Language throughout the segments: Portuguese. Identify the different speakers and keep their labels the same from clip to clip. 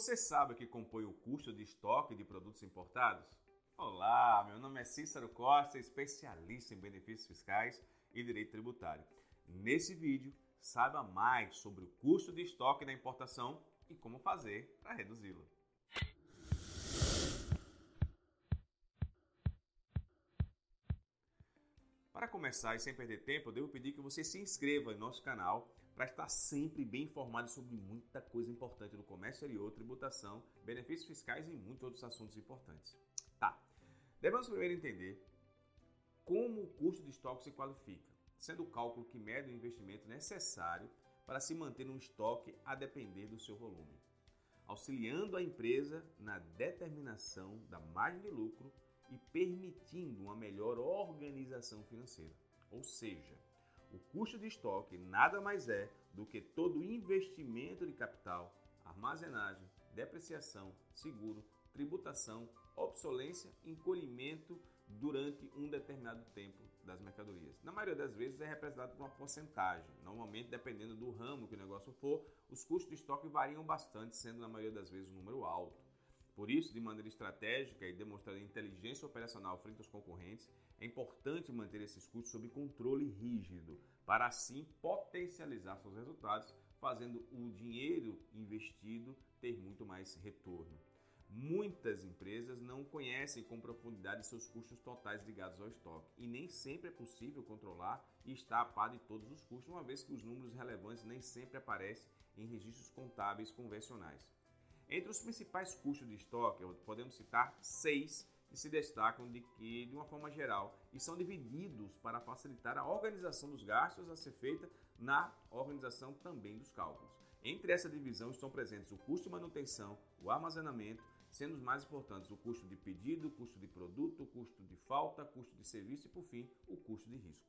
Speaker 1: você sabe o que compõe o custo de estoque de produtos importados? Olá, meu nome é Cícero Costa, especialista em benefícios fiscais e direito tributário. Nesse vídeo, saiba mais sobre o custo de estoque da importação e como fazer para reduzi-lo. Para começar e sem perder tempo, eu devo pedir que você se inscreva em nosso canal para estar sempre bem informado sobre muita coisa importante do comércio exterior, tributação, benefícios fiscais e muitos outros assuntos importantes. Tá. Devemos primeiro entender como o custo de estoque se qualifica, sendo o cálculo que mede o investimento necessário para se manter um estoque a depender do seu volume, auxiliando a empresa na determinação da margem de lucro e permitindo uma melhor organização financeira. Ou seja, o custo de estoque nada mais é do que todo investimento de capital, armazenagem, depreciação, seguro, tributação, obsolência encolhimento durante um determinado tempo das mercadorias. Na maioria das vezes é representado por uma porcentagem. Normalmente, dependendo do ramo que o negócio for, os custos de estoque variam bastante, sendo na maioria das vezes um número alto. Por isso, de maneira estratégica e demonstrando inteligência operacional frente aos concorrentes, é importante manter esses custos sob controle rígido, para assim potencializar seus resultados, fazendo o dinheiro investido ter muito mais retorno. Muitas empresas não conhecem com profundidade seus custos totais ligados ao estoque e nem sempre é possível controlar e estar a par de todos os custos, uma vez que os números relevantes nem sempre aparecem em registros contábeis convencionais. Entre os principais custos de estoque, podemos citar seis que se destacam de que, de uma forma geral, e são divididos para facilitar a organização dos gastos a ser feita na organização também dos cálculos. Entre essa divisão estão presentes o custo de manutenção, o armazenamento, sendo os mais importantes o custo de pedido, o custo de produto, o custo de falta, custo de serviço e, por fim, o custo de risco.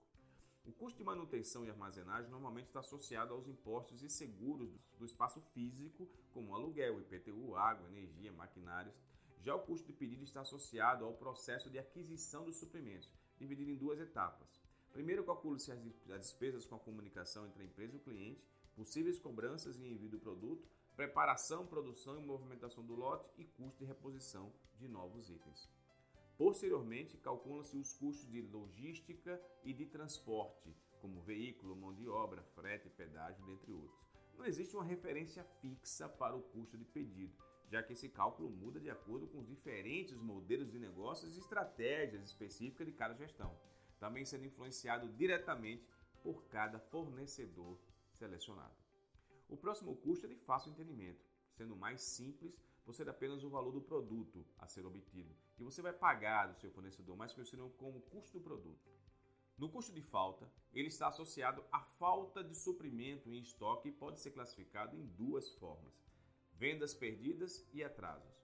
Speaker 1: O custo de manutenção e armazenagem normalmente está associado aos impostos e seguros do espaço físico, como aluguel, IPTU, água, energia, maquinários. Já o custo de pedido está associado ao processo de aquisição dos suprimentos, dividido em duas etapas. Primeiro, calcula-se as despesas com a comunicação entre a empresa e o cliente, possíveis cobranças e envio do produto, preparação, produção e movimentação do lote e custo de reposição de novos itens. Posteriormente, calculam-se os custos de logística e de transporte, como veículo, mão de obra, frete, pedágio, dentre outros. Não existe uma referência fixa para o custo de pedido, já que esse cálculo muda de acordo com os diferentes modelos de negócios e estratégias específicas de cada gestão, também sendo influenciado diretamente por cada fornecedor selecionado. O próximo custo é de fácil entendimento, sendo mais simples por ser apenas o valor do produto a ser obtido, que você vai pagar do seu fornecedor, mais conhecido como custo do produto. No custo de falta, ele está associado à falta de suprimento em estoque e pode ser classificado em duas formas: vendas perdidas e atrasos.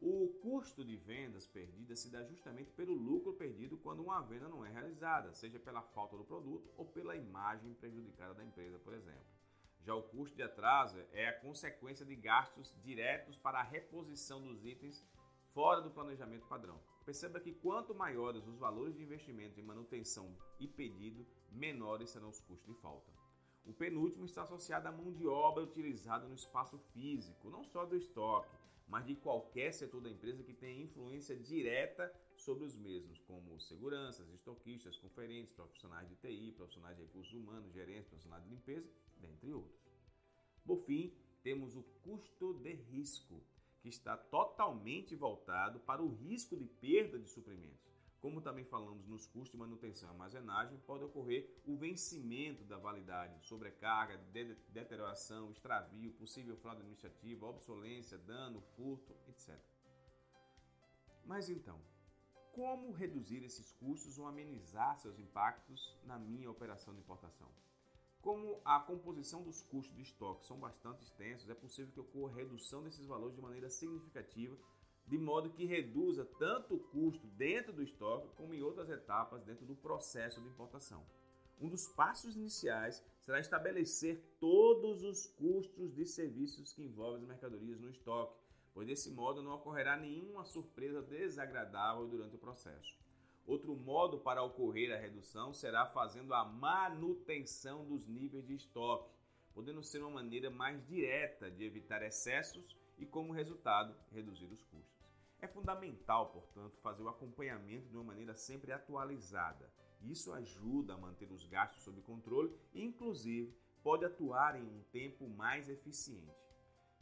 Speaker 1: O custo de vendas perdidas se dá justamente pelo lucro perdido quando uma venda não é realizada, seja pela falta do produto ou pela imagem prejudicada da empresa, por exemplo. Já o custo de atraso é a consequência de gastos diretos para a reposição dos itens fora do planejamento padrão. Perceba que quanto maiores os valores de investimento em manutenção e pedido, menores serão os custos de falta. O penúltimo está associado à mão de obra utilizada no espaço físico, não só do estoque, mas de qualquer setor da empresa que tenha influência direta sobre os mesmos, como seguranças, estoquistas, conferentes, profissionais de TI, profissionais de recursos humanos, gerentes, profissionais de limpeza, dentre outros. Por fim, temos o custo de risco, que está totalmente voltado para o risco de perda de suprimentos. Como também falamos nos custos de manutenção e armazenagem, pode ocorrer o vencimento da validade, sobrecarga, de deterioração, extravio, possível fraude administrativa, obsolência, dano, furto, etc. Mas então, como reduzir esses custos ou amenizar seus impactos na minha operação de importação? Como a composição dos custos de estoque são bastante extensos, é possível que ocorra redução desses valores de maneira significativa, de modo que reduza tanto o custo dentro do estoque como em outras etapas dentro do processo de importação. Um dos passos iniciais será estabelecer todos os custos de serviços que envolvem as mercadorias no estoque, pois desse modo não ocorrerá nenhuma surpresa desagradável durante o processo. Outro modo para ocorrer a redução será fazendo a manutenção dos níveis de estoque, podendo ser uma maneira mais direta de evitar excessos e, como resultado, reduzir os custos. É fundamental, portanto, fazer o acompanhamento de uma maneira sempre atualizada. Isso ajuda a manter os gastos sob controle e, inclusive, pode atuar em um tempo mais eficiente.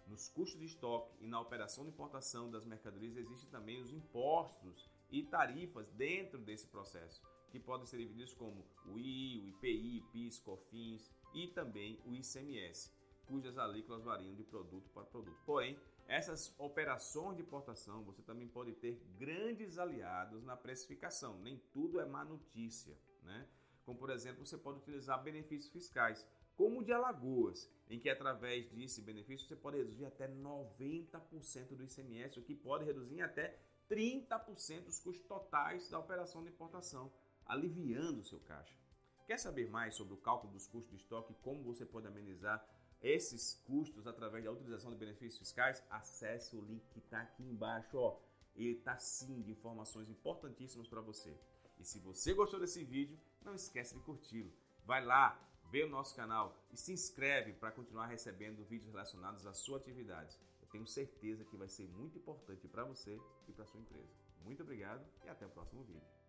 Speaker 1: Nos custos de estoque e na operação de importação das mercadorias existem também os impostos e tarifas dentro desse processo, que podem ser divididos como o II, o IPI, PIS, COFINS e também o ICMS, cujas alíquotas variam de produto para produto. Porém, essas operações de importação você também pode ter grandes aliados na precificação. Nem tudo é má notícia, né? Como por exemplo, você pode utilizar benefícios fiscais, como o de Alagoas, em que através desse benefício você pode reduzir até 90% do ICMS, o que pode reduzir até 30% os custos totais da operação de importação, aliviando o seu caixa. Quer saber mais sobre o cálculo dos custos de estoque e como você pode amenizar esses custos através da utilização de benefícios fiscais? Acesse o link que está aqui embaixo. Ó. Ele está sim de informações importantíssimas para você. E se você gostou desse vídeo, não esquece de curti-lo. Vai lá, vê o nosso canal e se inscreve para continuar recebendo vídeos relacionados à sua atividade. Eu tenho certeza que vai ser muito importante para você e para sua empresa. Muito obrigado e até o próximo vídeo.